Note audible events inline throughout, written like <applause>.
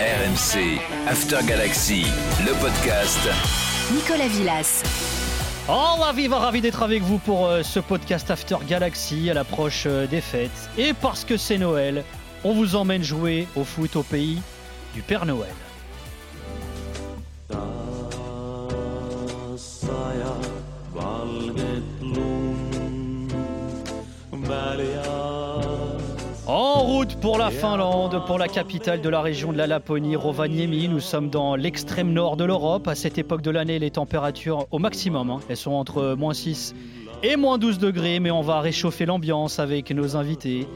RMC, After Galaxy, le podcast. Nicolas Villas. Oh la vive, ravi d'être avec vous pour euh, ce podcast After Galaxy à l'approche euh, des fêtes. Et parce que c'est Noël, on vous emmène jouer au foot au pays du Père Noël. Pour la Finlande, pour la capitale de la région de la Laponie, Rovaniemi. Nous sommes dans l'extrême nord de l'Europe. À cette époque de l'année, les températures au maximum, hein. elles sont entre moins 6 et moins 12 degrés, mais on va réchauffer l'ambiance avec nos invités.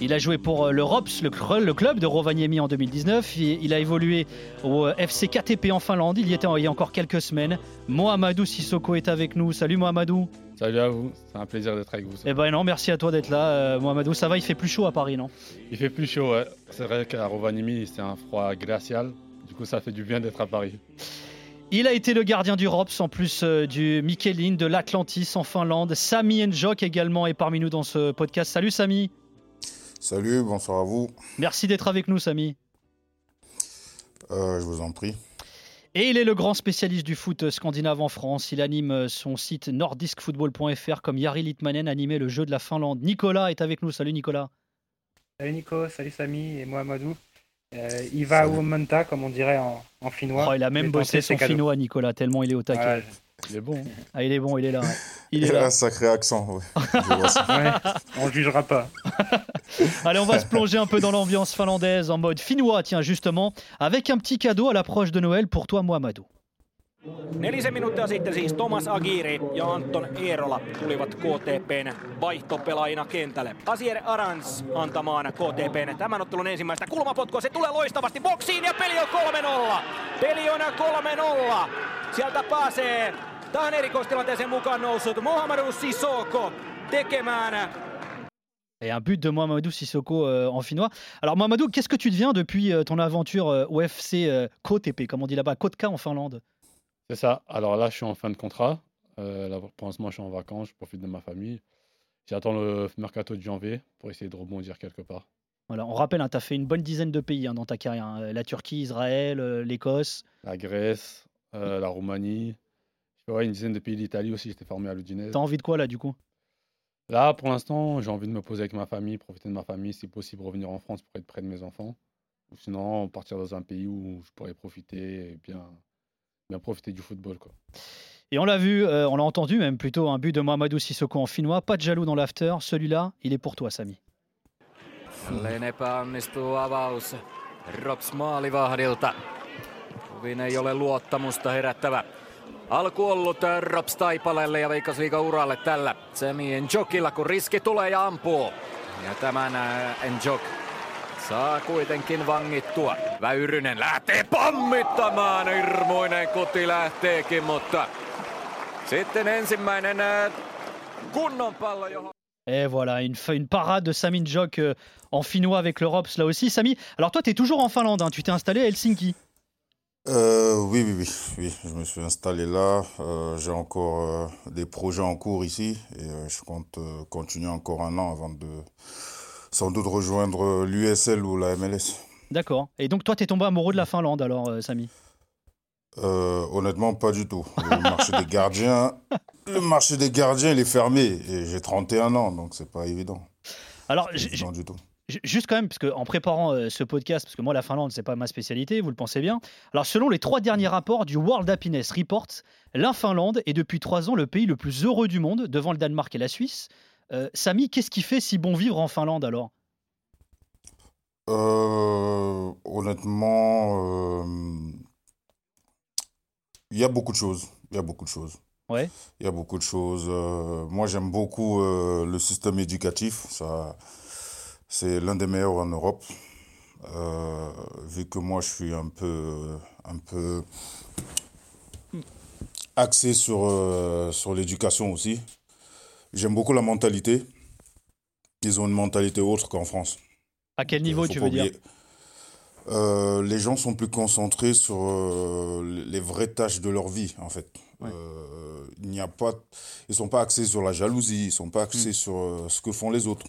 Il a joué pour euh, le ROPS, le, club de Rovaniemi en 2019. Il il a évolué au euh, FC KTP en Finlande. Il y était il y a encore quelques semaines. Mohamedou Sissoko est avec nous. Salut Mohamedou. Salut à vous, c'est un plaisir d'être avec vous. Eh ben non, merci à toi d'être là, euh, Mohamedou. Ça va, il fait plus chaud à Paris, non? Il fait plus chaud, ouais. C'est vrai qu'à Rovaniemi, c'est un froid glacial. Du coup, ça fait du bien d'être à Paris. Il a été le gardien du ROPS en plus euh, du Michelin, de l'Atlantis en Finlande. Sami Njok également est parmi nous dans ce podcast. Salut Sami. Salut, bonsoir à vous. Merci d'être avec nous Sami. Euh, je vous en prie. Et il est le grand spécialiste du foot scandinave en France. Il anime euh, son site nordiskfootball.fr comme Jari Litmanen animait le jeu de la Finlande. Nicolas est avec nous. Salut Nicolas. Salut Nico, salut Samy et Mohamedou. Euh, Iva. Umonta, comme on dirait en, en finnois. Oh, il a même bossé son finnois Nicolas tellement il est au taquet. Ouais, Il est bon. hein. Ah, il est bon, il est là. Il Il est a là. un sacré accent. ouais. <laughs> Ouais, on ne jugera pas. <laughs> Allez, on va se plonger un peu dans l'ambiance finlandaise en mode finnois, tiens, justement, avec un petit cadeau à l'approche de Noël pour toi, Mohamedou. Nelisen minuuttia sitten siis Thomas Agiri ja Anton Eerola tulivat KTPn vaihtopelaajina kentälle. Asier Arans antamaan KTPn tämän ottelun ensimmäistä kulmapotkua. Se tulee loistavasti boksiin ja peli on 3-0. Peli on 3-0. Sieltä pääsee tähän erikoistilanteeseen mukaan noussut Mohamedou Sissoko tekemään Et un but de Mohamedou Sissoko euh, en finnois. Alors, Mohamedou, qu'est-ce que tu deviens depuis euh, ton aventure euh, au FC euh, KTP, comme on dit là-bas, Kotka en Finlande C'est ça. Alors là, je suis en fin de contrat. Euh, là, pour l'instant, je suis en vacances, je profite de ma famille. J'attends le mercato de janvier pour essayer de rebondir quelque part. Voilà, on rappelle, tu as fait une bonne dizaine de pays hein, dans ta carrière. hein. La Turquie, Israël, euh, l'Écosse. La Grèce, euh, la Roumanie, ouais, une dizaine de pays d'Italie aussi. J'étais formé à l'Udinese. T'as envie de quoi là, du coup? Là, pour l'instant, j'ai envie de me poser avec ma famille, profiter de ma famille, si possible, revenir en France pour être près de mes enfants. Ou sinon, partir dans un pays où je pourrais profiter et bien, bien profiter du football. Quoi. Et on l'a vu, euh, on l'a entendu même plutôt, un but de Mohamedou Sissoko en finnois. Pas de jaloux dans l'after. Celui-là, il est pour toi, Sami. Jälleen epäonnistuu avaus Rops maalivahdilta. Kovin ei ole luottamusta herättävä. Alku ollut äh, Rops Taipalelle ja Veikkausliiga uralle tällä. Semi Njokilla kun riski tulee ja ampuu. Ja tämän Njok saa kuitenkin vangittua? Väyrynen lähtee pommittamaan. Hirmuinen kuti lähteekin, mutta sitten ensimmäinen kunnon pallo, johon... Et voilà, une, parade de Sami Njok euh, en finnois avec l'Europe, là aussi. Sami, alors toi, tu es toujours en Finlande, hein, tu t'es installé à Helsinki. Euh, oui, oui, oui, oui. Je me suis installé là. Euh, J'ai encore euh, des projets en cours ici et euh, je compte euh, continuer encore un an avant de sans doute rejoindre l'USL ou la MLS. D'accord. Et donc toi, tu es tombé amoureux de la Finlande, alors, euh, Sami Euh, honnêtement, pas du tout. Le <laughs> marché des gardiens, le marché des gardiens, il est fermé et j'ai 31 ans, donc c'est pas évident. Alors, Pas évident du tout. juste quand même, parce que en préparant euh, ce podcast, parce que moi, la Finlande, c'est pas ma spécialité, vous le pensez bien. Alors, selon les trois derniers rapports du World Happiness Report, la Finlande est depuis trois ans le pays le plus heureux du monde, devant le Danemark et la Suisse. Euh, Sami, qu'est-ce qui fait si bon vivre en Finlande alors? Euh, honnêtement, euh, il y a beaucoup de choses. Il y a beaucoup de choses. Ouais. Il y a beaucoup de choses. Euh, moi, j'aime beaucoup euh, le système éducatif. Ça, c'est l'un des meilleurs en Europe. Euh, vu que moi, je suis un peu, un peu axé sur, sur l'éducation aussi. J'aime beaucoup la mentalité. Ils ont une mentalité autre qu'en France. À quel niveau tu veux dire. Euh, les gens sont plus concentrés sur euh, les vraies tâches de leur vie, en fait. Ouais. Euh, il n'y a pas, ils sont pas axés sur la jalousie, ils sont pas axés Hmm. sur euh, ce que font les autres.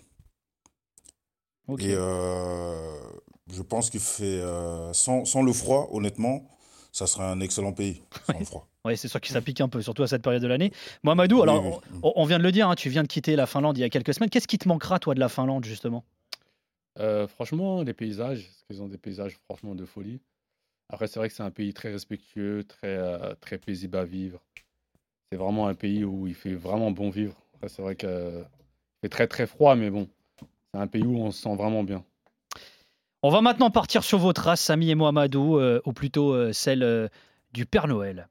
Et je pense qu'il fait. sans, sans le froid, honnêtement, ça serait un excellent pays. Sans le froid. Oui, c'est sûr qu'il s'applique un peu, surtout à cette période de l'année. Mohamedou, alors, Oui, oui. On, on vient de le dire, hein, tu viens de quitter la Finlande il y a quelques semaines. Qu'est-ce qui te manquera, toi, de la Finlande, justement? Euh, franchement, les paysages, parce qu'ils ont des paysages franchement de folie. Après, c'est vrai que c'est un pays très respectueux, très, euh, très paisible à vivre. C'est vraiment un pays où il fait vraiment bon vivre. C'est vrai qu'il fait très très froid, mais bon, c'est un pays où on se sent vraiment bien. On va maintenant partir sur vos traces, Samy et Mohamedou, euh, ou plutôt euh, celle euh, du Père Noël.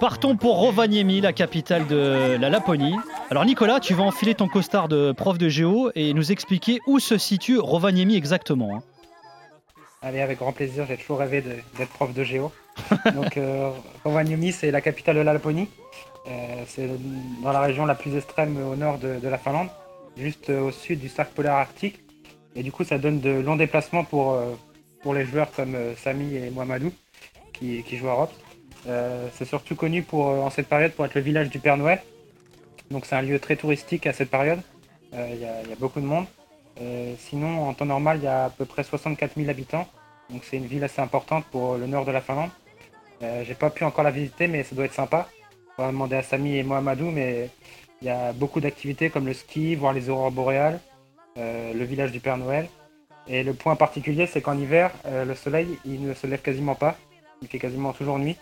Partons pour Rovaniemi, la capitale de la Laponie. Alors Nicolas, tu vas enfiler ton costard de prof de géo et nous expliquer où se situe Rovaniemi exactement. hein. Allez, avec grand plaisir, j'ai toujours rêvé d'être prof de géo. Donc, Rovaniemi, c'est la capitale de la Laponie. Euh, c'est dans la région la plus extrême au nord de, la Finlande, juste euh, au sud du cercle polaire arctique. Et du coup, ça donne de longs déplacements pour, euh, les joueurs comme Samy et Mohamedou qui, qui jouent à. Euh, c'est surtout connu pour, en cette période pour être le village du Père Noël. Donc, c'est un lieu très touristique à cette période. Il y, a- beaucoup de monde. Sinon, en temps normal, il y a à peu près 64 000 habitants. Donc c'est une ville assez importante pour le nord de la Finlande. J'ai pas pu encore la visiter, mais ça doit être sympa. On va demander à Samy et Mohamedou, mais il y a beaucoup d'activités comme le ski, voir les aurores boréales, euh, le village du Père Noël. Et le point particulier, c'est qu'en hiver, euh, le soleil, il ne se lève quasiment pas. Il fait quasiment toujours nuit.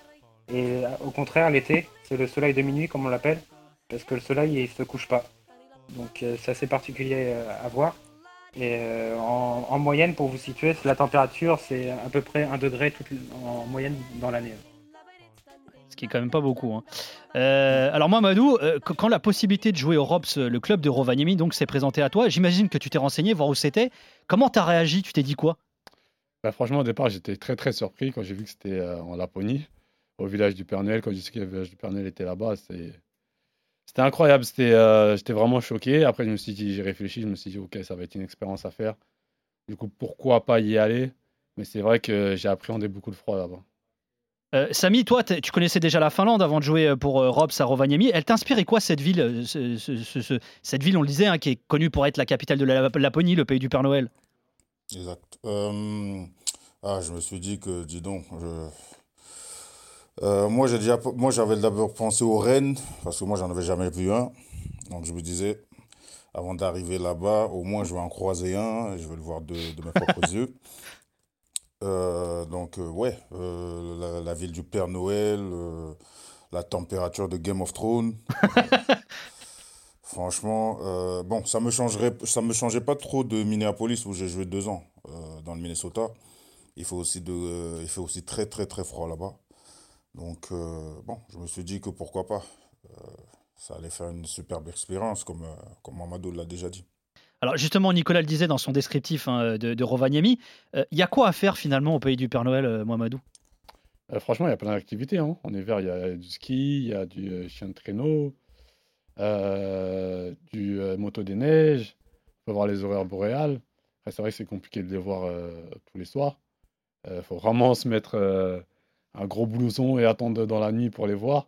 Et euh, au contraire, l'été, c'est le soleil de minuit, comme on l'appelle, parce que le soleil, il se couche pas. Donc c'est assez particulier à voir. Et en, en moyenne, pour vous situer, la température, c'est à peu près 1 degré en moyenne dans l'année. Qui est quand même pas beaucoup. hein. Euh, alors Mohamedou, euh, qu- quand la possibilité de jouer au ROPS, euh, le club de Rovaniemi, donc s'est présenté à toi, j'imagine que tu t'es renseigné, voir où c'était. Comment t'as réagi? Tu t'es dit quoi? Bah, franchement, au départ, j'étais très très surpris quand j'ai vu que c'était euh, en Laponie, au village du Père Noël. Quand j'ai su que le village du Père Noël était là-bas, c'était incroyable. Euh, j'étais vraiment choqué. Après, je me suis dit, j'ai réfléchi, je me suis dit, ok, ça va être une expérience à faire. Du coup, pourquoi pas y aller? Mais c'est vrai que j'ai appréhendé beaucoup de froid là-bas. Euh, Samy, toi, tu connaissais déjà la Finlande avant de jouer euh, pour euh, ROPS à Rovaniemi. Elle t'inspirait quoi cette ville euh, ce- ce- ce- ce- Cette ville, on le disait, hein, qui est connue pour être la capitale de la Laponie, le pays du Père Noël? Exact. Ah, je me suis dit que, dis donc, moi, moi, j'avais d'abord pensé au Rennes, parce que moi, j'en avais jamais vu un. Donc, je me disais, avant d'arriver là-bas, au moins, je vais en croiser un, et je vais le voir de mes propres <laughs> yeux. Euh, donc, euh, ouais, euh, la, la ville du Père Noël, la température de Game of Thrones. <laughs> Franchement, bon, ça me changerait, ça me changeait pas trop de Minneapolis où j'ai joué deux ans dans le Minnesota. Il fait aussi de, il fait aussi très très très froid là-bas. Donc bon, je me suis dit que pourquoi pas. Ça allait faire une superbe expérience comme comme Mamadou l'a déjà dit. Alors justement, Nicolas le disait dans son descriptif hein, de, de Rovaniemi. Il y a quoi à faire finalement au pays du Père Noël, euh, Mohamedou? Euh, franchement, il y a plein d'activités. hein. En hiver, il y a du ski, il y a du euh, chien de traîneau, euh, du euh, moto des neiges. Il faut voir les horaires boréales. C'est vrai que c'est compliqué de les voir euh, tous les soirs. Il faut vraiment se mettre euh, un gros blouson et attendre dans la nuit pour les voir.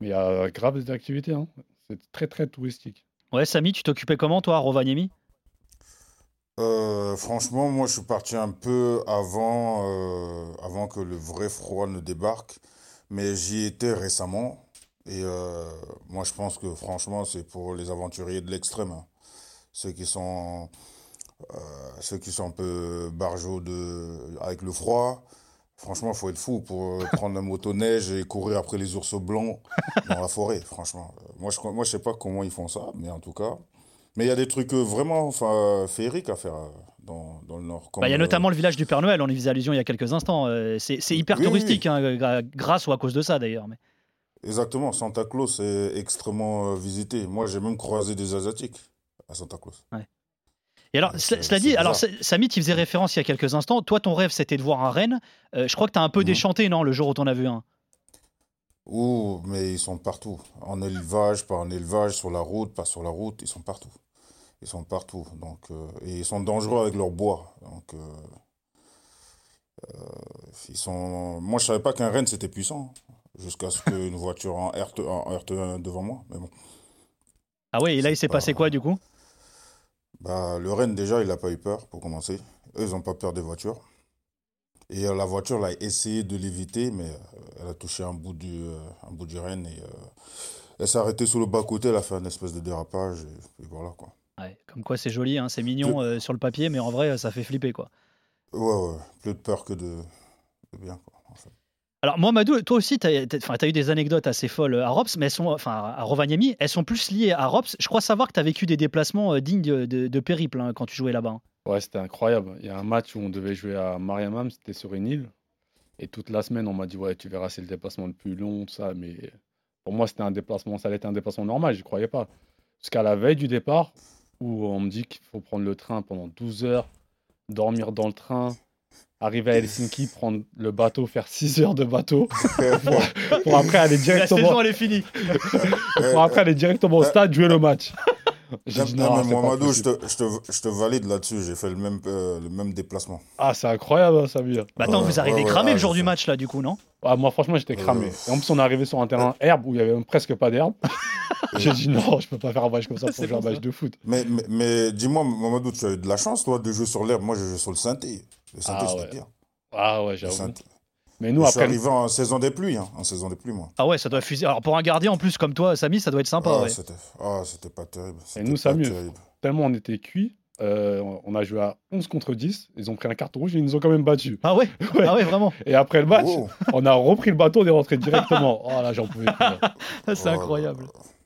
Mais il y a grave des activités. hein. C'est très, très touristique. Ouais, Samy, tu t'occupais comment toi à Rovaniemi? Euh, franchement, moi, je suis parti un peu avant, euh, avant que le vrai froid ne débarque, mais j'y étais récemment. Et euh, moi, je pense que franchement, c'est pour les aventuriers de l'extrême, hein. Ceux qui sont, ceux qui sont un peu barjots de, avec le froid. Franchement, faut être fou pour <laughs> prendre un motoneige et courir après les ours blancs dans la forêt, franchement. Moi, je, moi, je sais pas comment ils font ça, mais en tout cas. Mais il y a des trucs euh, vraiment enfin, féeriques à faire euh, dans, dans le nord. Bah, Il y a euh, notamment le village du Père Noël, on y faisait allusion il y a quelques instants. Euh, c'est hyper Oui, oui, touristique, hein, grâce ou à cause de ça d'ailleurs. mais- Exactement, Santa Claus est extrêmement euh, visité. Moi, j'ai même croisé des Asiatiques à Santa Claus. Et alors, cela dit, alors Samy, tu faisais référence il y a quelques instants. Toi, ton rêve, c'était de voir un renne. Euh, je crois que tu as un peu Mhm. déchanté, non, le jour où tu en as vu un? Ouh, mais ils sont partout. En élevage, pas en élevage, sur la route, pas sur la route, ils sont partout. Ils sont partout. Donc, euh, et ils sont dangereux avec leur bois. Donc, euh, euh, ils sont... Moi, je savais pas qu'un renne, c'était puissant. Jusqu'à ce <laughs> qu'une voiture en RT, en RT1 devant moi. Mais bon. Ah ouais, et là, il s'est passé pas- quoi du coup? Bah, le Rennes, déjà, il n'a pas eu peur pour commencer. Eux, ils n'ont pas peur des voitures. Et euh, la voiture, a essayé de l'éviter, mais euh, elle a touché un bout du, euh, un bout du Rennes. Et, elle s'est arrêtée sur le bas-côté, elle a fait un espèce de dérapage. Et, et voilà, quoi. Ouais, Comme quoi, c'est joli, hein, c'est mignon euh, sur le papier, mais en vrai, ça fait flipper quoi. Ouais, ouais. Plus de peur que de, de bien, quoi. en fait. Alors, moi, Madou, toi aussi, tu as, eu des anecdotes assez folles à Rops, mais elles sont, enfin, à Rovaniemi, elles sont plus liées à Rops. Je crois savoir que tu as vécu des déplacements dignes de, de, de périple hein, quand tu jouais là-bas. Ouais, c'était incroyable. Il y a un match où on devait jouer à Mariamam, c'était sur une île. Et toute la semaine, on m'a dit, ouais, tu verras, c'est le déplacement le plus long, tout ça. Mais pour moi, c'était un déplacement, ça allait être un déplacement normal, je croyais pas. Jusqu'à la veille du départ, où on me dit qu'il faut prendre le train pendant 12 heures, dormir dans le train, arriver à Helsinki, <laughs> prendre le bateau, faire 6 heures de bateau, <laughs> pour, pour après aller <laughs> La directement, saison, elle est finie. pour après aller directement au stade, jouer le match. <laughs> J'ai Non, mais Mohamedou, je te, je, te, je te valide là-dessus. J'ai fait le même, euh, le même déplacement. Ah, c'est incroyable, hein, Samir. Bah attends, Ouais, vous arrivez ouais, cramé le jour je du match là, du coup, non? Ah, moi, franchement, j'étais cramé. Euh, Et en plus, on est arrivé sur un terrain herbe où il y avait presque pas d'herbe. <laughs> J'ai dit non, je peux pas faire un match comme ça <laughs> C'est pour jouer un match de foot. Mais, mais, mais dis-moi, Mamadou, tu as eu de la chance, toi, de jouer sur l'herbe? Moi, j'ai joué sur le synthé. Le synthé, Ah c'était ouais. pire. Ah ouais, Le j'avoue. Mais nous, je suis après, arrivé en saison des pluies. Hein, en saison des pluies, moi. Ah ouais, ça doit fuser. Alors pour un gardien en plus comme toi, Samy, ça doit être sympa. ah, ouais. c'était ah, c'était pas terrible. C'était nous, ça tellement on était cuits, euh, on a joué à 11 contre 10. Ils ont pris un carton rouge et ils nous ont quand même battus. Ah ouais, Ouais. <laughs> Ah ouais, vraiment. Et après le match, Oh, on a repris le bateau, on est rentré directement. Oh là, j'en pouvais plus. là. <laughs> Ah, C'est oh, incroyable.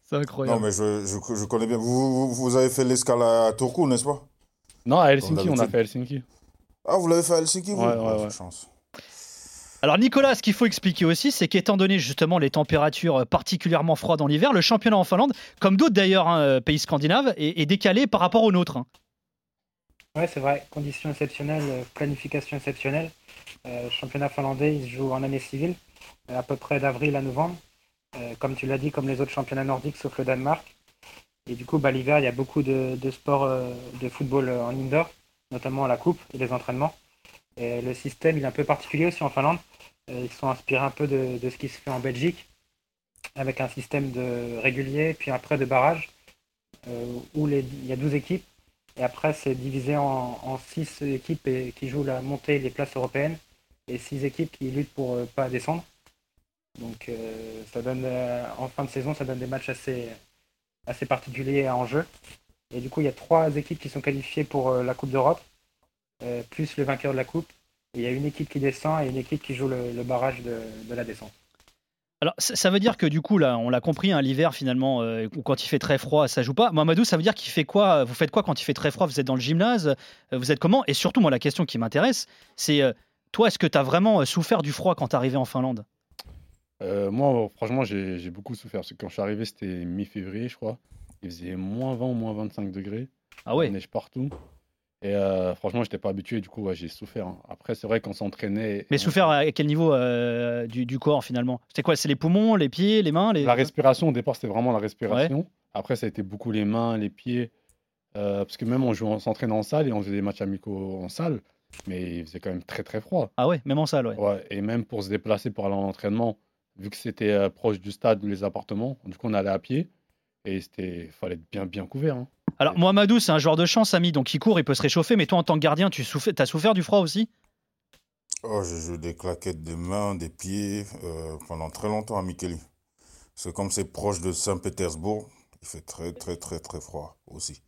C'est Non, incroyable. mais je, je, je connais bien. Vous, vous, vous avez fait l'escale à Turku, n'est-ce pas? Non, à Helsinki, on a fait Helsinki. Ah, vous l'avez fait à Helsinki, vous? Ouais, ouais, Ah, ouais. chance. Alors Nicolas, ce qu'il faut expliquer aussi, c'est qu'étant donné justement les températures particulièrement froides en hiver, le championnat en Finlande, comme d'autres d'ailleurs hein, euh, pays scandinaves, est, décalé par rapport au nôtre. hein. Ouais, c'est vrai. Conditions exceptionnelles, euh, planification exceptionnelle. Euh, championnat finlandais, il se joue en année civile, euh, à peu près d'avril à novembre. Euh, comme tu l'as dit, comme les autres championnats nordiques, sauf le Danemark. Et du coup, bah, l'hiver, il y a beaucoup de, sports euh, de football euh, en indoor, notamment la coupe et les entraînements. Le système, est un peu particulier aussi en Finlande. Euh, ils sont inspirés un peu de, ce qui se fait en Belgique, avec un système de régulier, puis après de barrage, euh, où il y a 12 équipes. Et après, c'est divisé en, en 6 équipes qui jouent la montée les places européennes et 6 équipes qui luttent pour euh, pas descendre. Donc, euh, en fin de saison, ça donne des matchs assez, particuliers en jeu. Et du coup, il y a trois équipes qui sont qualifiées pour la Coupe d'Europe, euh, plus le vainqueur de la Coupe. Et il y a une équipe qui descend et une équipe qui joue le, le barrage de, de la descente. Alors ça veut dire que du coup là, on l'a compris, hein, l'hiver finalement, euh, ou quand il fait très froid, ça joue pas. Mamadou, ça veut dire qu'il fait quoi Vous faites quoi quand il fait très froid? Vous êtes dans le gymnase Euh, Vous êtes comment? Et surtout, moi, la question qui m'intéresse, c'est euh, toi, est-ce que tu as vraiment euh, souffert du froid quand t'es arrivé en Finlande? Euh, moi, franchement, j'ai beaucoup souffert. Parce que quand je suis arrivé, c'était mi-février, je crois. Il faisait moins 20 ou moins 25 degrés. Ah ouais. Il neige partout. Et euh, franchement, j'étais pas habitué. Du coup, ouais, j'ai souffert. hein. Après, c'est vrai qu'on s'entraînait. Mais on- souffert à quel niveau euh, du, du corps finalement? C'est quoi? C'est les poumons, les pieds, les mains les... La respiration, au départ, c'était vraiment la respiration. Après, ça a été beaucoup les mains, les pieds. Euh, parce que même on, jouait, on s'entraînait en salle et on faisait des matchs amicaux en salle. Mais il faisait quand même très très froid. Ah ouais, même en salle, ouais. Ouais, et même pour se déplacer pour aller en entraînement, vu que c'était proche du stade ou les appartements, du coup on allait à pied. Et c'était fallait être bien bien couvert. hein. Alors Mohamedou, c'est un joueur de chance, ami, donc il court, il peut se réchauffer. Mais toi, en tant que gardien, tu as souffert du froid aussi? Oh, j'ai joué des claquettes des mains, des pieds euh, pendant très longtemps à Mikkeli. Parce que comme c'est proche de Saint-Pétersbourg, il fait très très très très froid aussi.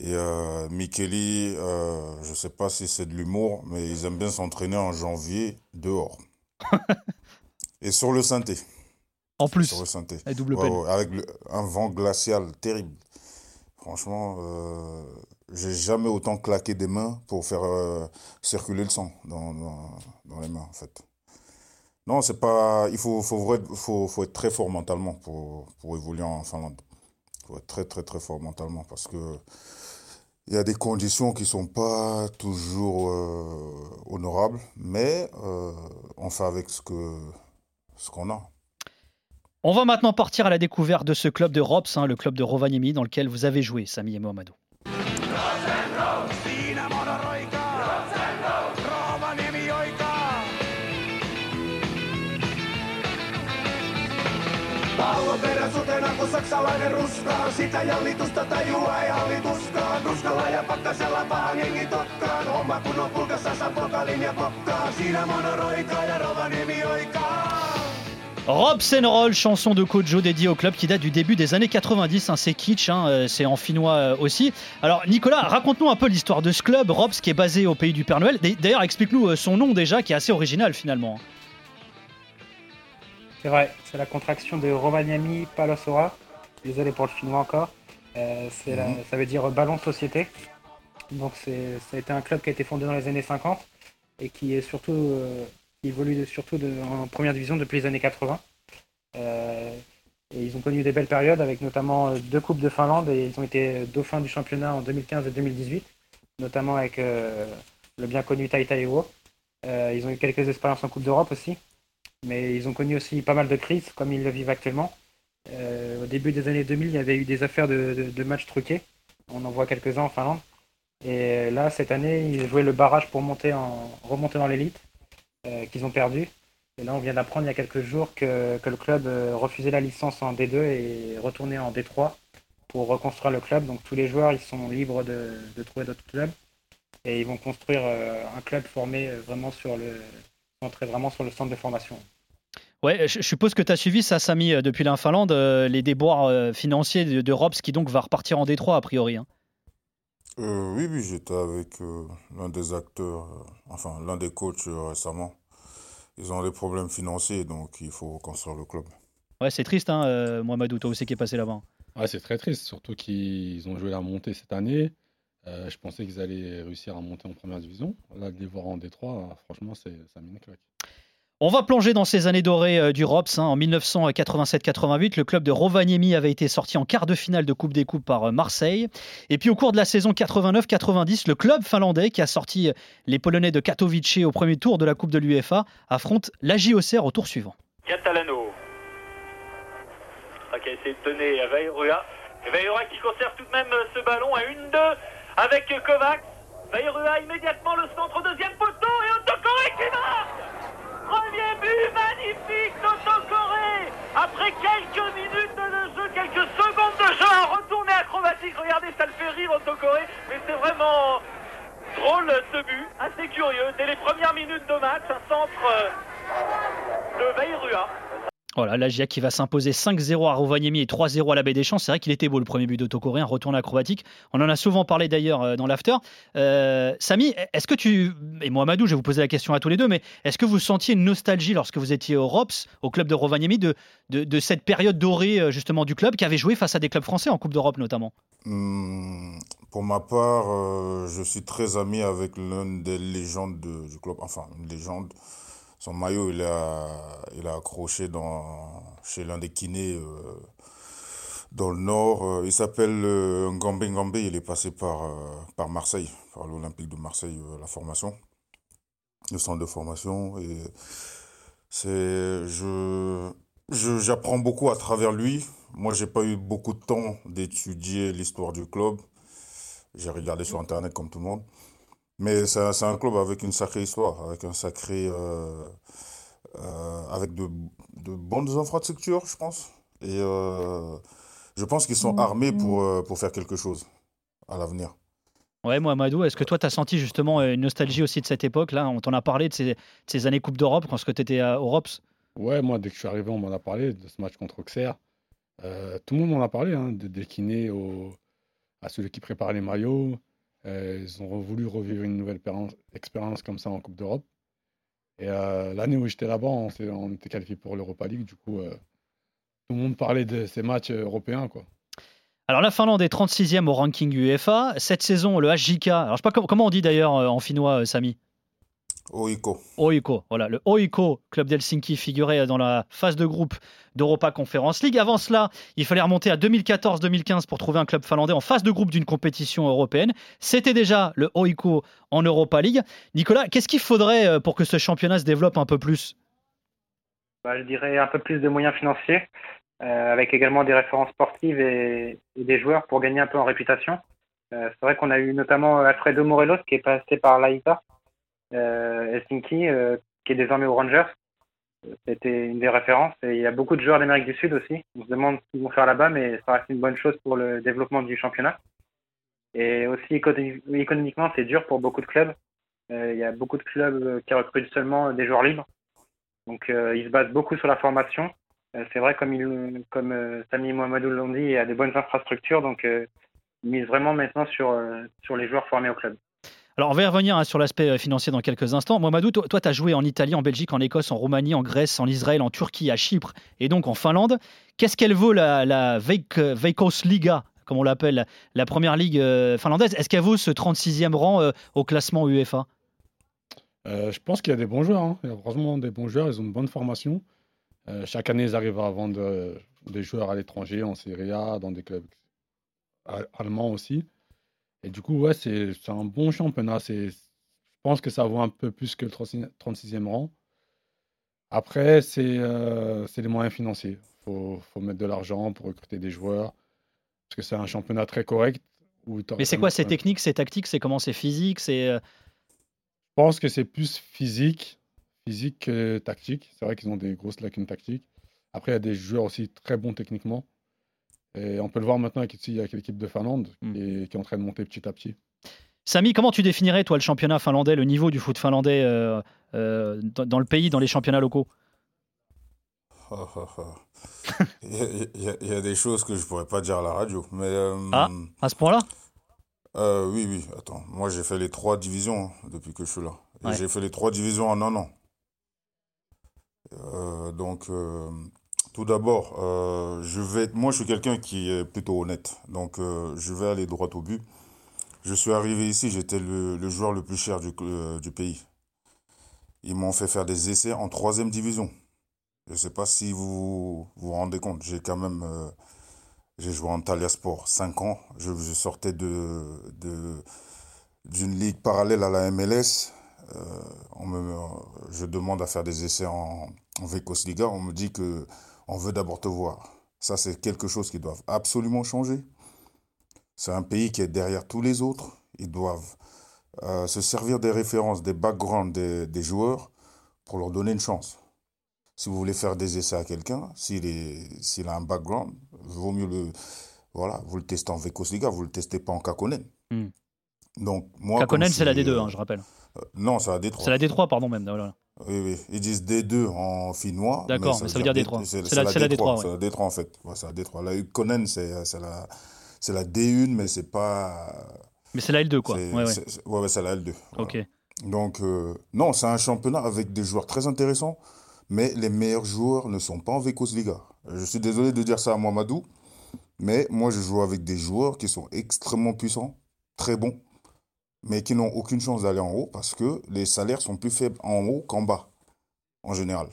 Et euh, Mikkeli, euh, je sais pas si c'est de l'humour, mais ils aiment bien s'entraîner en janvier dehors. <laughs> Et sur le synthé. En plus, double Ouais, peine. ouais, avec le- un vent glacial terrible. Franchement, euh, j'ai jamais autant claqué des mains pour faire euh, circuler le sang dans, dans, dans les mains, en fait. Non, c'est pas. Il faut, faut, vrai- faut, faut être très fort mentalement pour, pour évoluer en Finlande. Il faut être très, très, très fort mentalement parce que il y a des conditions qui sont pas toujours euh, honorables, mais euh, on fait avec ce ce qu'on a. On va maintenant partir à la découverte de ce club de Rops, hein, le club de Rovaniemi, dans lequel vous avez joué, Samy et Mohamedou. Peräsutena kun saksalainen ruskaa. Sitä jallitusta tajua ei hallituskaan. Ruskalla ja pakkasella pahan jengi tokkaan. Homma kun on pulkassa sampokalin ja pokkaa. Siinä monoroikaa ja Rovaniemi oikaa. Rob chanson de Kojo dédiée au club qui date du début des années 90. Hein, c'est kitsch, hein, euh, c'est en finnois euh, aussi. Alors Nicolas, raconte-nous un peu l'histoire de ce club, Robs, qui est basé au pays du Père Noël. D'ailleurs, explique-nous euh, son nom déjà, qui est assez original finalement. C'est vrai, c'est la contraction de Rovaniemi Palosora. Désolé pour le finnois encore. Mhm. Ça veut dire ballon société. Donc ça a été un club qui a été fondé dans les années 50 et qui est surtout qui évoluent surtout en première division depuis les années 80. Euh, ils ont connu des belles périodes avec notamment euh, deux Coupes de Finlande et ils ont été dauphins du championnat en 2015 et 2018, notamment avec euh, le bien connu Tai Euh, ils ont eu quelques expériences en Coupe d'Europe aussi, mais ils ont connu aussi pas mal de crises comme ils le vivent actuellement. au début des années 2000, il y avait eu des affaires de, matchs truqués. On en voit quelques-uns en Finlande. Et là, cette année, ils jouaient le barrage pour en, remonter dans l'élite. Euh, qu'ils ont perdu. Et là, on vient d'apprendre il y a quelques jours que, le club euh, refusait la licence en D2 et retournait en D3 pour reconstruire le club. Donc tous les joueurs, ils sont libres de, trouver d'autres clubs et ils vont construire euh, un club formé vraiment sur le centré vraiment sur le centre de formation. Ouais, je suppose que tu as suivi ça, Samy, depuis la Finlande, les déboires financiers de, de qui donc va repartir en D3 a priori. Hein. Euh, oui, oui, j'étais avec euh, l'un des acteurs, euh, enfin l'un des coachs récemment. Ils ont des problèmes financiers, donc il faut construire le club. Ouais, c'est triste, hein, Mohamedou, toi aussi qui est passé là-bas. Ouais, c'est très triste, surtout qu'ils ont joué la montée cette année. je pensais qu'ils allaient réussir à monter en première division. Là, de les voir en D3, franchement, c'est, ça mine claque. On va plonger dans ces années dorées euh, du ROPS. Hein. En 1987-88, le club de Rovaniemi avait été sorti en quart de finale de Coupe des Coupes par euh, Marseille. Et puis au cours de la saison 89-90, le club finlandais qui a sorti euh, les Polonais de Katowice au premier tour de la Coupe de l'UEFA affronte l'AJ au tour suivant. Catalano. Ok, c'est de donner Veirua. Veirua qui conserve tout de même ce ballon à 1-2 avec Kovacs. Veirua immédiatement le centre, deuxième poteau et Autocoré qui marque Premier but magnifique d'Auto-Corée Après quelques minutes de jeu, quelques secondes de jeu, un retourné acrobatique. Regardez, ça le fait rire Auto-Corée, mais c'est vraiment drôle ce but, assez curieux. Dès les premières minutes de match, un centre euh, de Veirua. Voilà, l'Agia qui va s'imposer 5-0 à Rovaniemi et 3-0 à la Baie des Champs. C'est vrai qu'il était beau le premier but d'auto-coréen, retourne acrobatique. On en a souvent parlé d'ailleurs euh, dans l'after. Euh, Samy, est-ce que tu, et Mohamedou, je vais vous poser la question à tous les deux, mais est-ce que vous sentiez une nostalgie lorsque vous étiez au ROPS, au club de Rovaniemi, de, de, cette période dorée euh, justement du club qui avait joué face à des clubs français en Coupe d'Europe notamment? Hmm, Pour ma part, je suis très ami avec l'une des légendes du club, enfin une légende son maillot, il a, il a accroché dans, chez l'un des kinés euh, dans le nord. Euh, il s'appelle euh, Ngambé Ngambé. Il est passé par, par Marseille, par l'Olympique de Marseille, la formation, le centre de formation. Et c'est, je, j'apprends beaucoup à travers lui. Moi, j'ai pas eu beaucoup de temps d'étudier l'histoire du club. J'ai regardé sur Internet comme tout le monde. Mais c'est un club avec une sacrée histoire, avec un sacré. Euh, euh, avec de, de, bonnes infrastructures, je pense. Et euh, je pense qu'ils sont armés pour, pour faire quelque chose à l'avenir. Ouais, Mohamedou, est-ce que toi, tu as senti justement une nostalgie aussi de cette époque-là? On t'en a parlé de ces, de ces, années Coupe d'Europe, quand tu étais à Europe Ouais, moi, dès que je suis arrivé, on m'en a parlé de ce match contre Auxerre. tout le monde m'en a parlé, hein, de, des au, à celui qui prépare les maillots. Euh, ils ont voulu revivre une nouvelle expérience comme ça en Coupe d'Europe. Et euh, l'année où j'étais là-bas, on, on, était qualifié pour l'Europa League. Du coup, euh, tout le monde parlait de ces matchs européens. Quoi. Alors la Finlande est 36e au ranking UEFA. Cette saison, le HJK, alors je sais pas comment on dit d'ailleurs en finnois, Samy? Oiko. Oiko, voilà. Le Oiko, club d'Helsinki, figurait dans la phase de groupe d'Europa Conference League. Avant cela, il fallait remonter à 2014-2015 pour trouver un club finlandais en phase de groupe d'une compétition européenne. C'était déjà le Oiko en Europa League. Nicolas, qu'est-ce qu'il faudrait euh, pour que ce championnat se développe un peu plus? Bah, Je dirais un peu plus de moyens financiers, euh, avec également des références sportives et, des joueurs pour gagner un peu en réputation. Euh, c'est vrai qu'on a eu notamment Alfredo Morelos qui est passé par l'AITA Helsinki, euh, qui est désormais aux Rangers. c'était une des références. Et il y a beaucoup de joueurs d'Amérique du Sud aussi. On se demande ce qu'ils vont faire là-bas, mais ça reste une bonne chose pour le développement du championnat. Et aussi économiquement, c'est dur pour beaucoup de clubs. Euh, il y a beaucoup de clubs qui recrutent seulement des joueurs libres. Donc euh, ils se basent beaucoup sur la formation. Euh, c'est vrai, comme, il, comme Sami Mohamedou l'ont dit, il y a des bonnes infrastructures. Donc ils misent vraiment maintenant sur les joueurs formés au club. Alors, on va y revenir hein, sur l'aspect financier dans quelques instants. Mohamedou, toi, tu as joué en Italie, en Belgique, en Écosse, en Roumanie, en Grèce, en Israël, en Turquie, à Chypre et donc en Finlande. Qu'est-ce qu'elle vaut la, la Veikos Liga comme on l'appelle, la première ligue euh, finlandaise? Est-ce qu'elle vaut ce 36e rang euh, au classement UEFA? Euh, Je pense qu'il y a des bons joueurs. Hein. Il y a vraiment des bons joueurs. Ils ont une bonne formation. chaque année, ils arrivent à vendre des joueurs à l'étranger, en Serie A, dans des clubs allemands aussi. Et du coup, ouais, c'est un bon championnat. Je pense que ça vaut un peu plus que le 36e rang. Après, c'est les moyens financiers. Il faut, faut, mettre de l'argent pour recruter des joueurs. Parce que c'est un championnat très correct. Mais c'est quoi? C'est technique, c'est tactique, c'est comment? C'est physique? C'est... Euh Je pense que c'est plus physique, physique que tactique. C'est vrai qu'ils ont des grosses lacunes tactiques. Après, il y a des joueurs aussi très bons techniquement. Et on peut le voir maintenant avec, avec l'équipe de Finlande hmm. qui, est, en train de monter petit à petit. Samy, comment tu définirais, toi, le championnat finlandais, le niveau du foot finlandais euh, euh, dans, le pays, dans les championnats locaux? Il, y a, des choses que je pourrais pas dire à la radio. Mais, euh, ah, à ce point-là? Euh, Oui, oui. Attends, moi j'ai fait les trois divisions hein, depuis que je suis là. J'ai fait les trois divisions en un an. Euh, donc, tout d'abord, je vais. Moi, je suis quelqu'un qui est plutôt honnête. Donc, je vais aller droit au but. Je suis arrivé ici, j'étais le, joueur le plus cher du, du pays. Ils m'ont fait faire des essais en troisième division. Je ne sais pas si vous vous rendez compte, j'ai quand même euh, j'ai joué en Talia Sport 5 ans. Je, sortais d'une ligue parallèle à la MLS. Euh, on me, je demande à faire des essais en, en Liga. On me dit que on veut d'abord te voir. Ça, c'est quelque chose qui doit absolument changer. C'est un pays qui est derrière tous les autres. Ils doivent euh, se servir des références, des backgrounds des, des joueurs pour leur donner une chance. Si vous voulez faire des essais à quelqu'un, s'il s'il a un background, vaut mieux le, voilà, vous le testez en Vekosliga, vous le testez pas en Kakonen. Hmm. Donc moi. Kakonen, c'est la D2, hein, je rappelle. Euh, non, c'est la D3. C'est la D3, pardon même. Oui, oui. Ils disent D2 en finnois. D'accord, mais ça, veut dire D3. C'est la, D3. C'est la D3 en fait. c'est la D3. La Konen, c'est la, la D1, mais c'est pas. Mais c'est la L2, quoi. Ouais, ouais. c'est la L2. Ok. Donc, euh, non, c'est un championnat avec des joueurs très intéressants mais les meilleurs joueurs ne sont pas en Vekos Liga. Je suis désolé de dire ça à Mohamedou, mais moi je joue avec des joueurs qui sont extrêmement puissants, très bons, mais qui n'ont aucune chance d'aller en haut parce que les salaires sont plus faibles en haut qu'en bas, en général.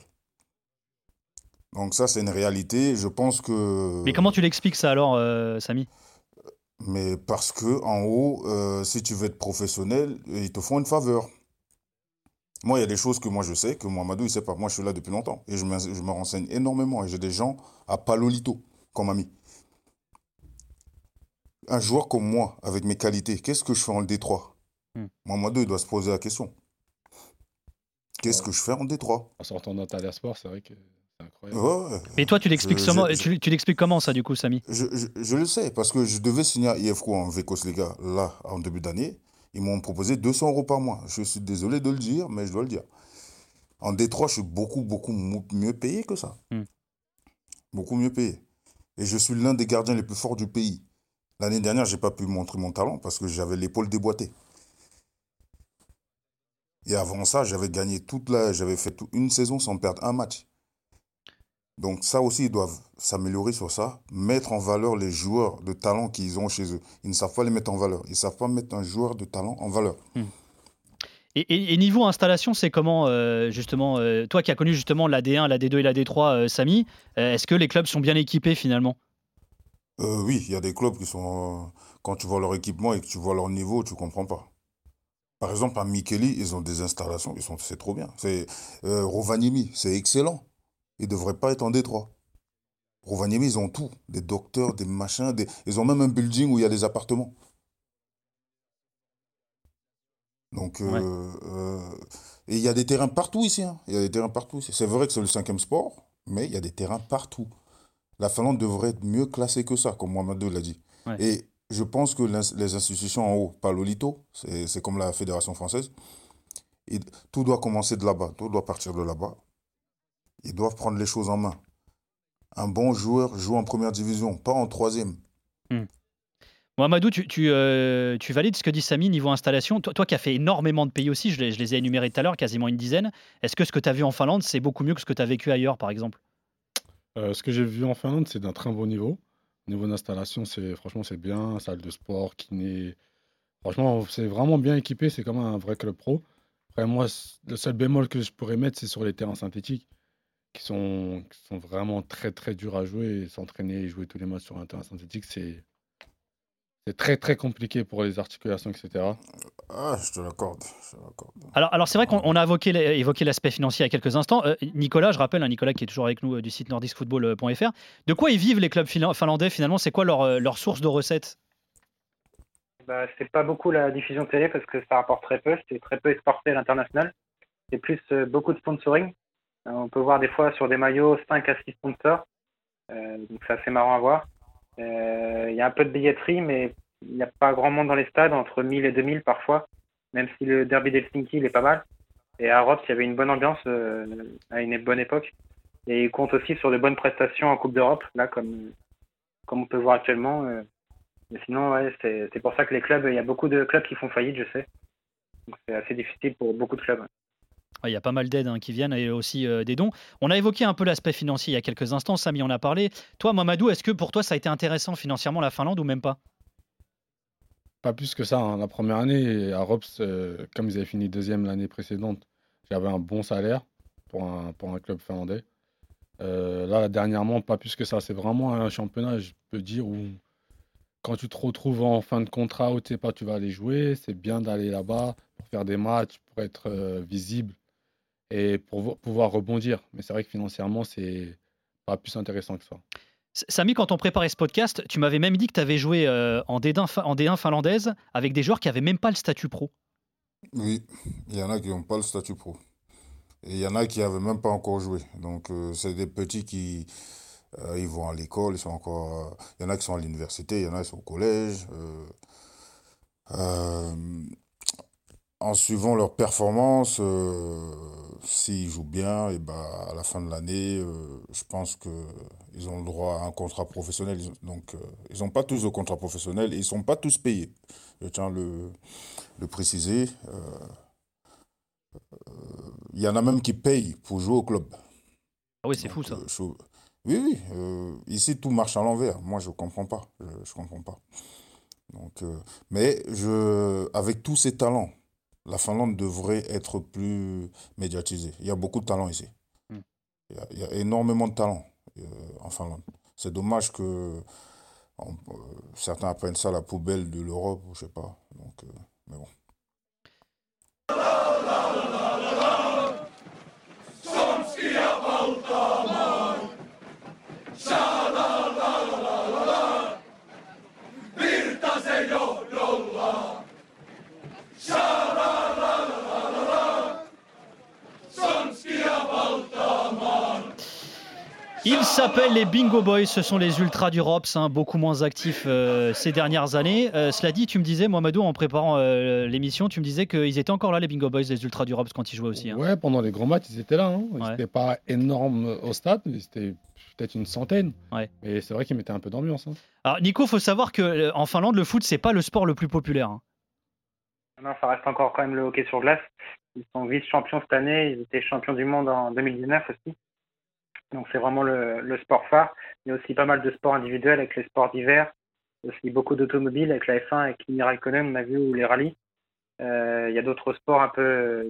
Donc ça, c'est une réalité. Je pense que... Mais comment tu l'expliques ça alors, euh, Samy? Mais parce que en haut, euh, si tu veux être professionnel, ils te font une faveur. Moi, il y a des choses que moi je sais, que Mohamedou, il ne sait pas. Moi, je suis là depuis longtemps et je me, je me renseigne énormément. Et j'ai des gens à Palolito comme ami. Un joueur comme moi, avec mes qualités, qu'est-ce que je fais en D3 hmm. Mohamedou, il doit se poser la question. Qu'est-ce que je fais en D3 En sortant d'un Sport, c'est vrai que c'est incroyable. Mais toi, tu l'expliques comment, tu, tu comment ça, du coup, Samy? Je, je, le sais, parce que je devais signer à IFCO en Vekos Liga, là, en début d'année. Ils m'ont proposé 200 euros par mois. Je suis désolé de le dire, mais je dois le dire. En Détroit, je suis beaucoup, beaucoup mieux payé que ça. Hmm. Beaucoup mieux payé. Et je suis l'un des gardiens les plus forts du pays. L'année dernière, je n'ai pas pu montrer mon talent parce que j'avais l'épaule déboîtée. Et avant ça, j'avais gagné toute la, j'avais fait une saison sans perdre un match. Donc ça aussi, ils doivent s'améliorer sur ça, mettre en valeur les joueurs de talent qu'ils ont chez eux. Ils ne savent pas les mettre en valeur. Ils ne savent pas mettre un joueur de talent en valeur. Hmm. Et, niveau installation, c'est comment euh, justement euh, Toi qui as connu justement la D1, la D2 et la D3, euh, Samy, est-ce que les clubs sont bien équipés finalement? Oui, il y a des clubs qui sont. quand tu vois leur équipement et que tu vois leur niveau, tu comprends pas. Par exemple, à Mikeli, ils ont des installations, ils sont, c'est trop bien. C'est Rovaniemi, c'est excellent. Ils ne devraient pas être en Détroit. Rovaniemi, ils ont tout. Des docteurs, des machins. Des... Ils ont même un building où il y a des appartements. Donc, euh, euh, et il y a des terrains partout ici. hein. Il y a des terrains partout. ici. C'est vrai que c'est le cinquième sport, mais il y a des terrains partout. La Finlande devrait être mieux classée que ça, comme Mohamedou l'a dit. Ouais. Et je pense que les institutions en haut, pas l'OLITO, c'est c'est comme la Fédération française, et tout doit commencer de là-bas, tout doit partir de là-bas. Ils doivent prendre les choses en main. Un bon joueur joue en première division, pas en troisième. Mohamedou, tu, tu, euh, tu valides ce que dit Samy niveau installation. Toi, toi qui as fait énormément de pays aussi, je les, je les ai énumérés tout à l'heure, quasiment une dizaine. Est-ce que ce que tu as vu en Finlande, c'est beaucoup mieux que ce que tu as vécu ailleurs, par exemple? Euh, ce que j'ai vu en Finlande, c'est d'un très bon niveau. Niveau d'installation, c'est franchement c'est bien, salle de sport, kiné. Franchement, c'est vraiment bien équipé, c'est comme un vrai club pro. Après, moi, le seul bémol que je pourrais mettre, c'est sur les terrains synthétiques, qui sont, vraiment très très durs à jouer. S'entraîner et jouer tous les matchs sur un terrain synthétique, c'est c'est très très compliqué pour les articulations, etc. Ah, je te l'accorde. je te l'accorde. Alors, alors c'est vrai qu'on on a évoqué, l'aspect financier il y a quelques instants. Euh, Nicolas, je rappelle, hein, Nicolas qui est toujours avec nous euh, du site nordiskfootball.fr. De quoi ils vivent les clubs finla- finlandais finalement? C'est quoi leur, euh, leur source de recettes? Bah, c'est pas beaucoup la diffusion télé parce que ça rapporte très peu. C'est très peu exporté à l'international. C'est plus euh, beaucoup de sponsoring. Euh, on peut voir des fois sur des maillots 5 à 6 sponsors. Euh, donc c'est assez marrant à voir. Euh, Il y a un peu de billetterie, mais il n'y a pas grand monde dans les stades, entre 1000 et 2000 parfois, même si le derby d'Helsinki il est pas mal. Et à Rhodes, il y avait une bonne ambiance euh, à une bonne époque. Et il compte aussi sur de bonnes prestations en Coupe d'Europe, là, comme, comme on peut voir actuellement. euh, mais sinon, ouais, c'est pour ça que les clubs, il y a beaucoup de clubs qui font faillite, je sais. Donc c'est assez difficile pour beaucoup de clubs. Il y a pas mal d'aides hein, qui viennent et aussi euh, des dons. On a évoqué un peu l'aspect financier il y a quelques instants. Samy en a parlé. Toi, Mamadou, est-ce que pour toi ça a été intéressant financièrement la Finlande ou même pas? Pas plus que ça. hein. La première année, à Rops, euh, comme ils avaient fini deuxième l'année précédente, j'avais un bon salaire pour un, club finlandais. Euh, là, dernièrement, pas plus que ça. C'est vraiment un championnat, je peux dire, où quand tu te retrouves en fin de contrat où tu sais pas tu vas aller jouer, c'est bien d'aller là-bas pour faire des matchs, pour être visible et pour vo- pouvoir rebondir. Mais c'est vrai que financièrement, c'est pas plus intéressant que ça. Samy, quand on préparait ce podcast, tu m'avais même dit que tu avais joué euh, en, D1, fin- en D1 finlandaise avec des joueurs qui avaient même pas le statut pro. Oui, il y en a qui n'ont pas le statut pro. Et il y en a qui n'avaient même pas encore joué. Donc, euh, c'est des petits qui euh, ils vont à l'école, ils sont encore. il y en a qui sont à l'université, il y en a qui sont au collège. euh, euh, en suivant leur performance, euh, s'ils jouent bien, et bah, à la fin de l'année, euh, je pense qu'ils ont le droit à un contrat professionnel. Donc, euh, ils n'ont pas tous de contrat professionnel et ils ne sont pas tous payés. Je tiens à le, le préciser. Euh, Il y en a même qui payent pour jouer au club. Ah oui, c'est fou ça. Euh, je- Oui, oui. euh, ici, tout marche à l'envers. Moi, je ne comprends pas. Je, comprends pas. Donc, euh, mais je, avec tous ces talents, la Finlande devrait être plus médiatisée. Il y a beaucoup de talents ici. Hmm. Il y a, il y a énormément de talents euh, en Finlande. C'est dommage que on- euh, certains apprennent ça à la poubelle de l'Europe, je sais pas. Donc, euh, mais bon. Ils s'appellent les Bingo Boys, ce sont les Ultras d'Europe, hein, beaucoup moins actifs euh, ces dernières années. Euh, cela dit, tu me disais, Mohamedou, en préparant euh, l'émission, tu me disais qu'ils étaient encore là, les Bingo Boys, les Ultras d'Europe, quand ils jouaient aussi. hein. Ouais, pendant les grands matchs, ils étaient là. Hein. Ils Ouais. n'étaient pas énormes au stade, mais c'était peut-être une centaine. Ouais. Mais c'est vrai qu'ils mettaient un peu d'ambiance. hein. Alors, Nico, faut savoir que euh, en Finlande, le foot, c'est pas le sport le plus populaire. hein. Non, ça reste encore quand même le hockey sur glace. Ils sont vice-champions cette année. Ils étaient champions du monde en 2019 aussi. Donc c'est vraiment le, le sport phare. Il y a aussi pas mal de sports individuels avec les sports d'hiver. Il y a aussi beaucoup d'automobiles avec la F1 avec Kimi Raikkonen, on a vu, ou les rallyes. Euh, il y a d'autres sports un peu euh,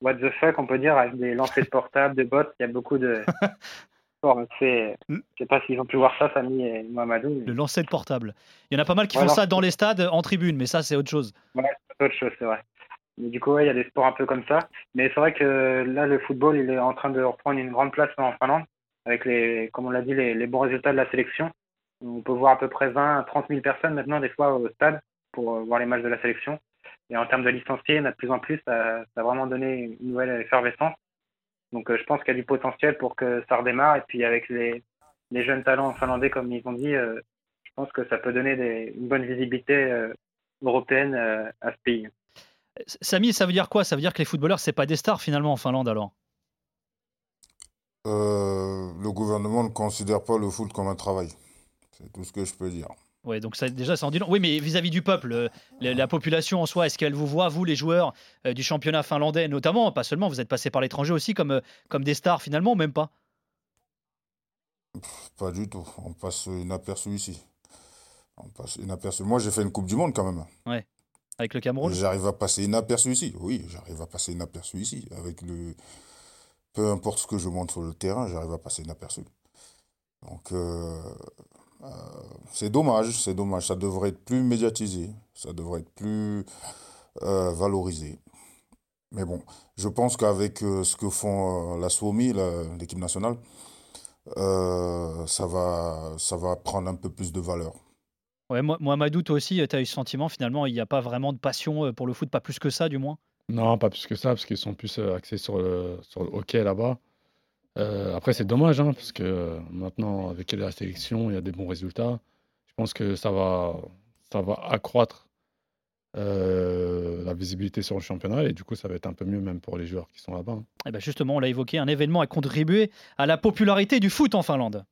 what the fuck, on peut dire, avec des lancers de portables, de bottes. Il y a beaucoup de <laughs> sports. Je sais pas s'ils ont pu voir ça, Samy et Mohamedou. mais- Le lancer de portable. Il y en a pas mal qui Ouais, font ça dans les stades, en tribune, mais ça, c'est autre chose. Ouais, c'est autre chose, c'est vrai. Mais du coup, ouais, il y a des sports un peu comme ça. Mais c'est vrai que là, le football, il est en train de reprendre une grande place en Finlande, avec les, comme on l'a dit, les, bons résultats de la sélection. On peut voir à peu près 20 à 30 000 personnes maintenant, des fois, au stade, pour euh, voir les matchs de la sélection. Et en termes de licenciés, il a de plus en plus, ça, a vraiment donné une nouvelle effervescence. Donc euh, je pense qu'il y a du potentiel pour que ça redémarre. Et puis avec les, jeunes talents finlandais, comme ils ont dit, euh, je pense que ça peut donner une bonne visibilité européenne à ce pays. Samy, ça veut dire quoi? Ça veut dire que les footballeurs, c'est pas des stars finalement en Finlande alors? Euh, le gouvernement ne considère pas le foot comme un travail. C'est tout ce que je peux dire. Ouais, donc ça, déjà, ça en dit long. Oui, mais vis-à-vis du peuple, euh, la, la population en soi, est-ce qu'elle vous voit, vous les joueurs euh, du championnat finlandais notamment, pas seulement, vous êtes passés par l'étranger aussi comme, comme des stars finalement, ou même pas? Pas du tout. On passe inaperçu ici. On passe inaperçu. Moi, j'ai fait une Coupe du Monde quand même. avec le Cameroun? J'arrive à passer inaperçu ici. Oui, j'arrive à passer inaperçu ici. Avec le... Peu importe ce que je montre sur le terrain, j'arrive à passer inaperçu. Donc, euh, euh, c'est dommage, c'est dommage. Ça devrait être plus médiatisé. Ça devrait être plus euh, valorisé. Mais bon, je pense qu'avec ce que font la SWOMI, l'équipe nationale, ça va, prendre un peu plus de valeur. Ouais, moi, Mohamedou, toi aussi, tu as eu ce sentiment finalement, il n'y a pas vraiment de passion pour le foot, pas plus que ça du moins? Non, pas plus que ça, parce qu'ils sont plus euh, axés sur le, sur le hockey là-bas. Euh, après, c'est dommage, hein, parce que euh, maintenant, avec la sélection, il y a des bons résultats. Je pense que ça va, accroître la visibilité sur le championnat, et du coup, ça va être un peu mieux même pour les joueurs qui sont là-bas. hein. Eh ben justement, on l'a évoqué, un événement a contribué à la popularité du foot en Finlande.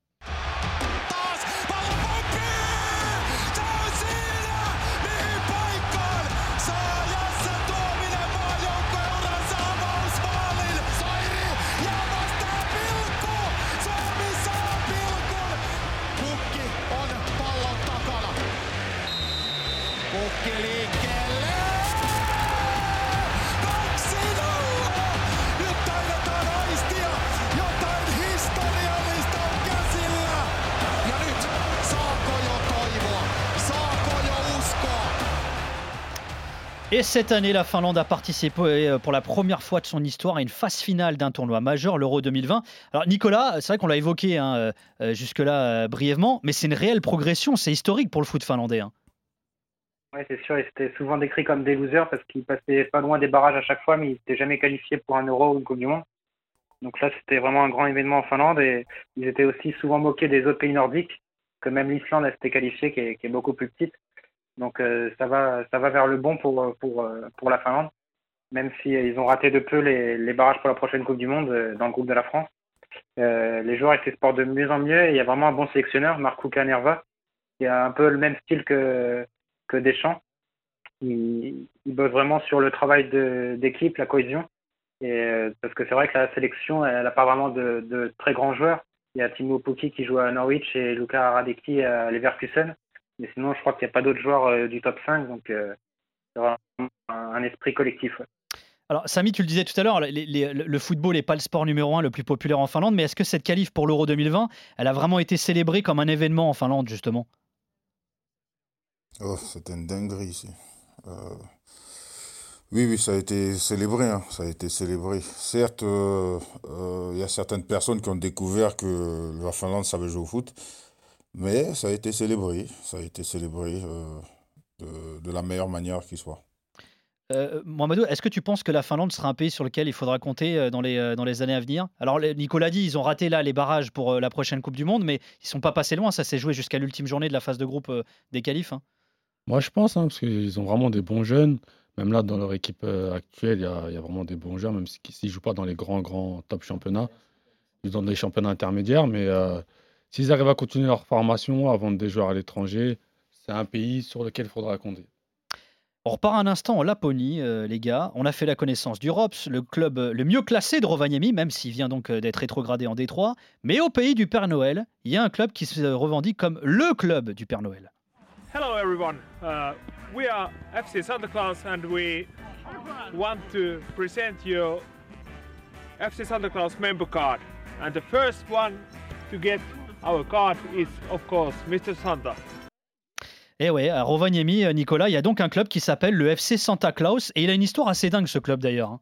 Et cette année, la Finlande a participé euh, pour la première fois de son histoire à une phase finale d'un tournoi majeur, l'Euro 2020. Alors Nicolas, c'est vrai qu'on l'a évoqué hein, euh, euh, jusque-là brièvement, mais c'est une réelle progression, c'est historique pour le foot finlandais. hein. Ouais, c'est sûr, ils étaient souvent décrits comme des losers parce qu'ils passaient pas loin des barrages à chaque fois, mais ils n'étaient jamais qualifiés pour un Euro ou une Coupe du. Donc là, c'était vraiment un grand événement en Finlande et ils étaient aussi souvent moqués des autres pays nordiques, que même l'Islande, s'était qualifiée, qui est beaucoup plus petite. Donc euh, ça va, ça va vers le bon pour pour euh, pour la Finlande, même si euh, ils ont raté de peu les, les barrages pour la prochaine Coupe du Monde euh, dans le groupe de la France. Euh, les joueurs étaient sport de mieux en mieux et il y a vraiment un bon sélectionneur, Marco Canerva, qui a un peu le même style que que Deschamps. Il, bosse vraiment sur le travail d'équipe, la cohésion. Et, euh, parce que c'est vrai que la sélection, elle n'a pas vraiment de, de très grands joueurs. Il y a Timo Pukki qui joue à Norwich et Luca Radecki à Leverkusen. Mais sinon, je crois qu'il n'y a pas d'autres joueurs euh, du top 5. Donc, euh, c'est vraiment un, un esprit collectif. ouais. Alors Samy, tu le disais tout à l'heure, les- les- le football n'est pas le sport numéro un le plus populaire en Finlande, mais est-ce que cette qualif pour l'Euro 2020, elle a vraiment été célébrée comme un événement en Finlande justement? Oh, c'était une dinguerie ici. Euh, Oui, oui, ça a été célébré. hein, Ça a été célébré. Certes, euh, euh, il y a certaines personnes qui ont découvert que la Finlande savait jouer au foot, mais ça a été célébré. Ça a été célébré euh, de, de la meilleure manière qui soit. Euh, Mohamedou, est-ce que tu penses que la Finlande sera un pays sur lequel il faudra compter euh, dans les, euh, dans les années à venir? Alors, les- Nicolas dit, ils ont raté là les barrages pour la prochaine Coupe du Monde, mais ils sont pas passés loin. Ça s'est joué jusqu'à l'ultime journée de la phase de groupe des qualifs. hein. Moi, je pense, hein, parce qu'ils ont vraiment des bons jeunes. Même là, dans leur équipe actuelle, il y a, il y a vraiment des bons joueurs, même si- s'ils ne jouent pas dans les grands, grands top championnats. Ils sont dans des championnats intermédiaires, mais euh, s'ils arrivent à continuer leur formation, à vendre des joueurs à l'étranger, c'est un pays sur lequel il faudra compter. On repart un instant en Laponie, euh, les gars. On a fait la connaissance du ROPS, le club euh, le mieux classé de Rovaniemi, même s'il vient donc euh, d'être rétrogradé en Détroit. Mais au pays du Père Noël, il y a un club qui se revendique comme le club du Père Noël. Hello everyone. Uh, we are FC Santa Claus and we want to present you FC Santa Claus member card. And the first one to get our card is of course Mr. Santa. Et ouais, à Rovaniemi, euh, Nicolas, il y a donc un club qui s'appelle le FC Santa Claus. Et il a une histoire assez dingue, ce club d'ailleurs. hein.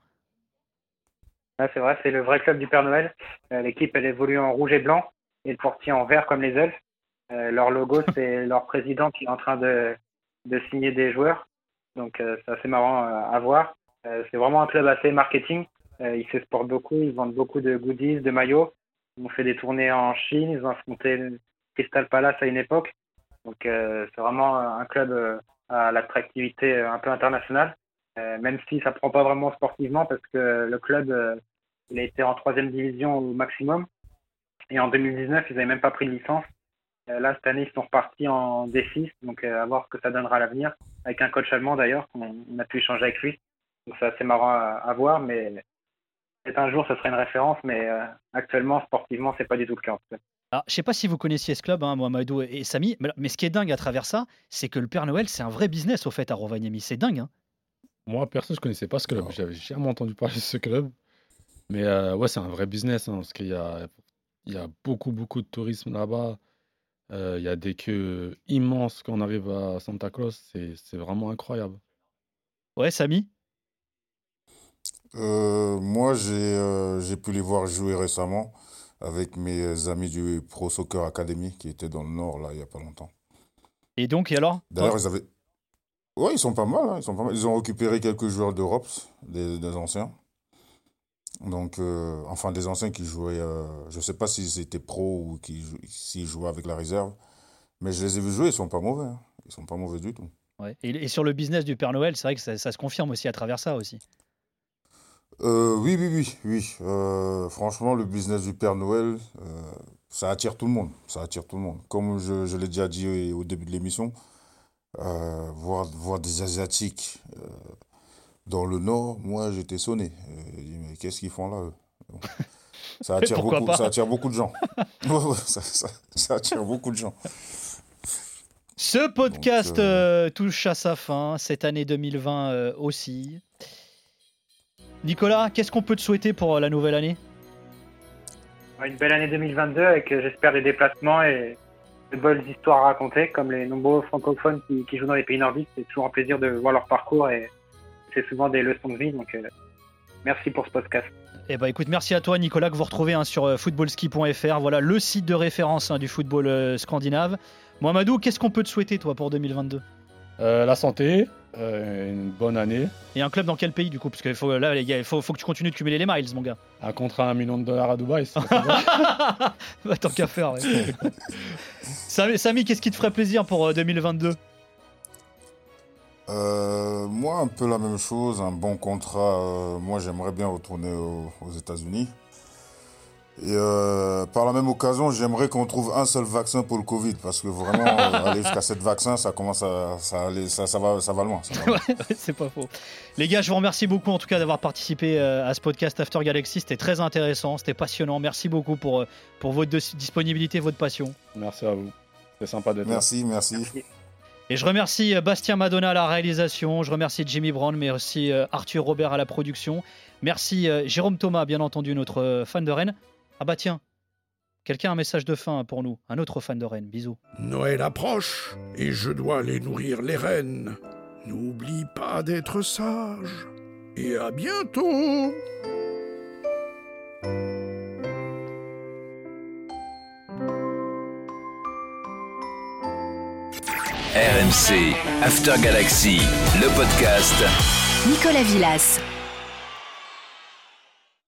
Ouais, c'est vrai, c'est le vrai club du Père Noël. Euh, L'équipe, elle évolue en rouge et blanc et le portier en vert comme les elfes. Euh, leur logo, <laughs> c'est leur président qui est en train de, de signer des joueurs. Donc euh, c'est assez marrant euh, à voir. Euh, c'est vraiment un club assez marketing. Euh, ils s'exportent beaucoup, ils vendent beaucoup de goodies, de maillots. Ils ont fait des tournées en Chine, ils ont affronté Crystal Palace à une époque. Donc euh, c'est vraiment un club euh, à l'attractivité euh, un peu internationale, Euh, même si ça prend pas vraiment sportivement parce que le club euh, il a été en troisième division au maximum. Et en 2019, ils n'avaient même pas pris de licence. Euh, là, cette année, ils sont repartis en D6, donc euh, à voir ce que ça donnera à l'avenir, avec un coach allemand d'ailleurs, qu'on on a pu échanger avec lui. Donc c'est assez marrant à, à voir, mais peut-être un jour, ce serait une référence, mais euh, actuellement, sportivement, c'est pas du tout le cas. en. Alors, je sais pas si vous connaissiez ce club, hein, Mohamedou et Samy, mais, mais ce qui est dingue à travers ça, c'est que le Père Noël, c'est un vrai business au fait à Rovaniemi. C'est dingue. Hein Moi, perso, je connaissais pas ce club. J'avais jamais entendu parler de ce club. Mais euh, ouais, c'est un vrai business hein, parce qu'il y a, il y a beaucoup, beaucoup de tourisme là-bas. Euh, il y a des queues immenses quand on arrive à Santa Claus. C'est vraiment incroyable. Ouais, Samy? Moi, j'ai euh, j'ai pu les voir jouer récemment avec mes amis du Pro Soccer Academy qui étaient dans le Nord, là, il n'y a pas longtemps. Et donc, et alors? D'ailleurs, ils avaient. Ouais, ils sont pas mal, hein, ils sont pas mal. Ils ont récupéré quelques joueurs d'Europe, des, des anciens. Donc, euh, enfin, des anciens qui jouaient. euh, je sais pas s'ils étaient pro ou s'ils jouaient avec la réserve. Mais je les ai vus jouer, ils sont pas mauvais. hein. Ils sont pas mauvais du tout. Ouais. Et, et sur le business du Père Noël, c'est vrai que ça, ça se confirme aussi à travers ça aussi. Euh, oui, oui, oui, oui. Euh, franchement, le business du Père Noël, euh, ça attire tout le monde. Ça attire tout le monde. Comme je, je l'ai déjà dit au début de l'émission, voir, voir des Asiatiques dans le Nord, moi, j'étais sonné. Dit, mais qu'est-ce qu'ils font là, eux? <laughs> Ça, attire beaucoup, ça attire beaucoup de gens. Ouais, <laughs> ouais, <laughs> ça, ça- ça attire beaucoup de gens. Ce podcast euh, touche à sa fin, cette année 2020 euh, aussi. Nicolas, qu'est-ce qu'on peut te souhaiter pour euh, la nouvelle année? Une belle année 2022 avec, euh, j'espère, des déplacements et de belles histoires à raconter, comme les nombreux francophones qui, qui jouent dans les pays nordiques. C'est toujours un plaisir de voir leur parcours et c'est souvent des leçons de vie. Donc, euh, merci pour ce podcast. Eh ben écoute, merci à toi Nicolas que vous retrouvez hein, sur footballski.fr. Voilà le site de référence hein, du football euh, scandinave. Mohamedou, qu'est-ce qu'on peut te souhaiter toi pour 2022 Euh, la santé, euh, une bonne année. Et un club dans quel pays du coup? Parce que faut, là, les gars, il faut, faut que tu continues de cumuler les miles, mon gars. Un contrat à un million de dollars à Dubaï. c'est pas mal. <laughs> Bah, tant qu'à faire. ouais. <laughs> Samy, Samy, qu'est-ce qui te ferait plaisir pour euh, 2022 Euh, moi, un peu la même chose, un bon contrat. euh, moi, j'aimerais bien retourner au- aux États-Unis. Et euh, par la même occasion, j'aimerais qu'on trouve un seul vaccin pour le Covid, parce que vraiment, <laughs> euh, aller jusqu'à sept vaccins, ça commence à, ça, aller- ça, ça va, ça va loin. loin. Ouais, <laughs> ouais, c'est pas faux. Les gars, je vous remercie beaucoup en tout cas d'avoir participé euh, à ce podcast After Galaxy. C'était très intéressant, c'était passionnant. Merci beaucoup pour, pour votre dis- disponibilité, votre passion. Merci à vous. C'est sympa d'être là. Merci, merci. Et je remercie Bastien Madonna à la réalisation, je remercie Jimmy Brown, mais aussi Arthur Robert à la production. Merci Jérôme Thomas, bien entendu, notre fan de Rennes. Ah bah tiens, quelqu'un a un message de fin pour nous, un autre fan de Rennes. Bisous. Noël approche et je dois aller nourrir les rennes. N'oublie pas d'être sage. Et à bientôt RMC After Galaxy, le podcast. Nicolas Villas.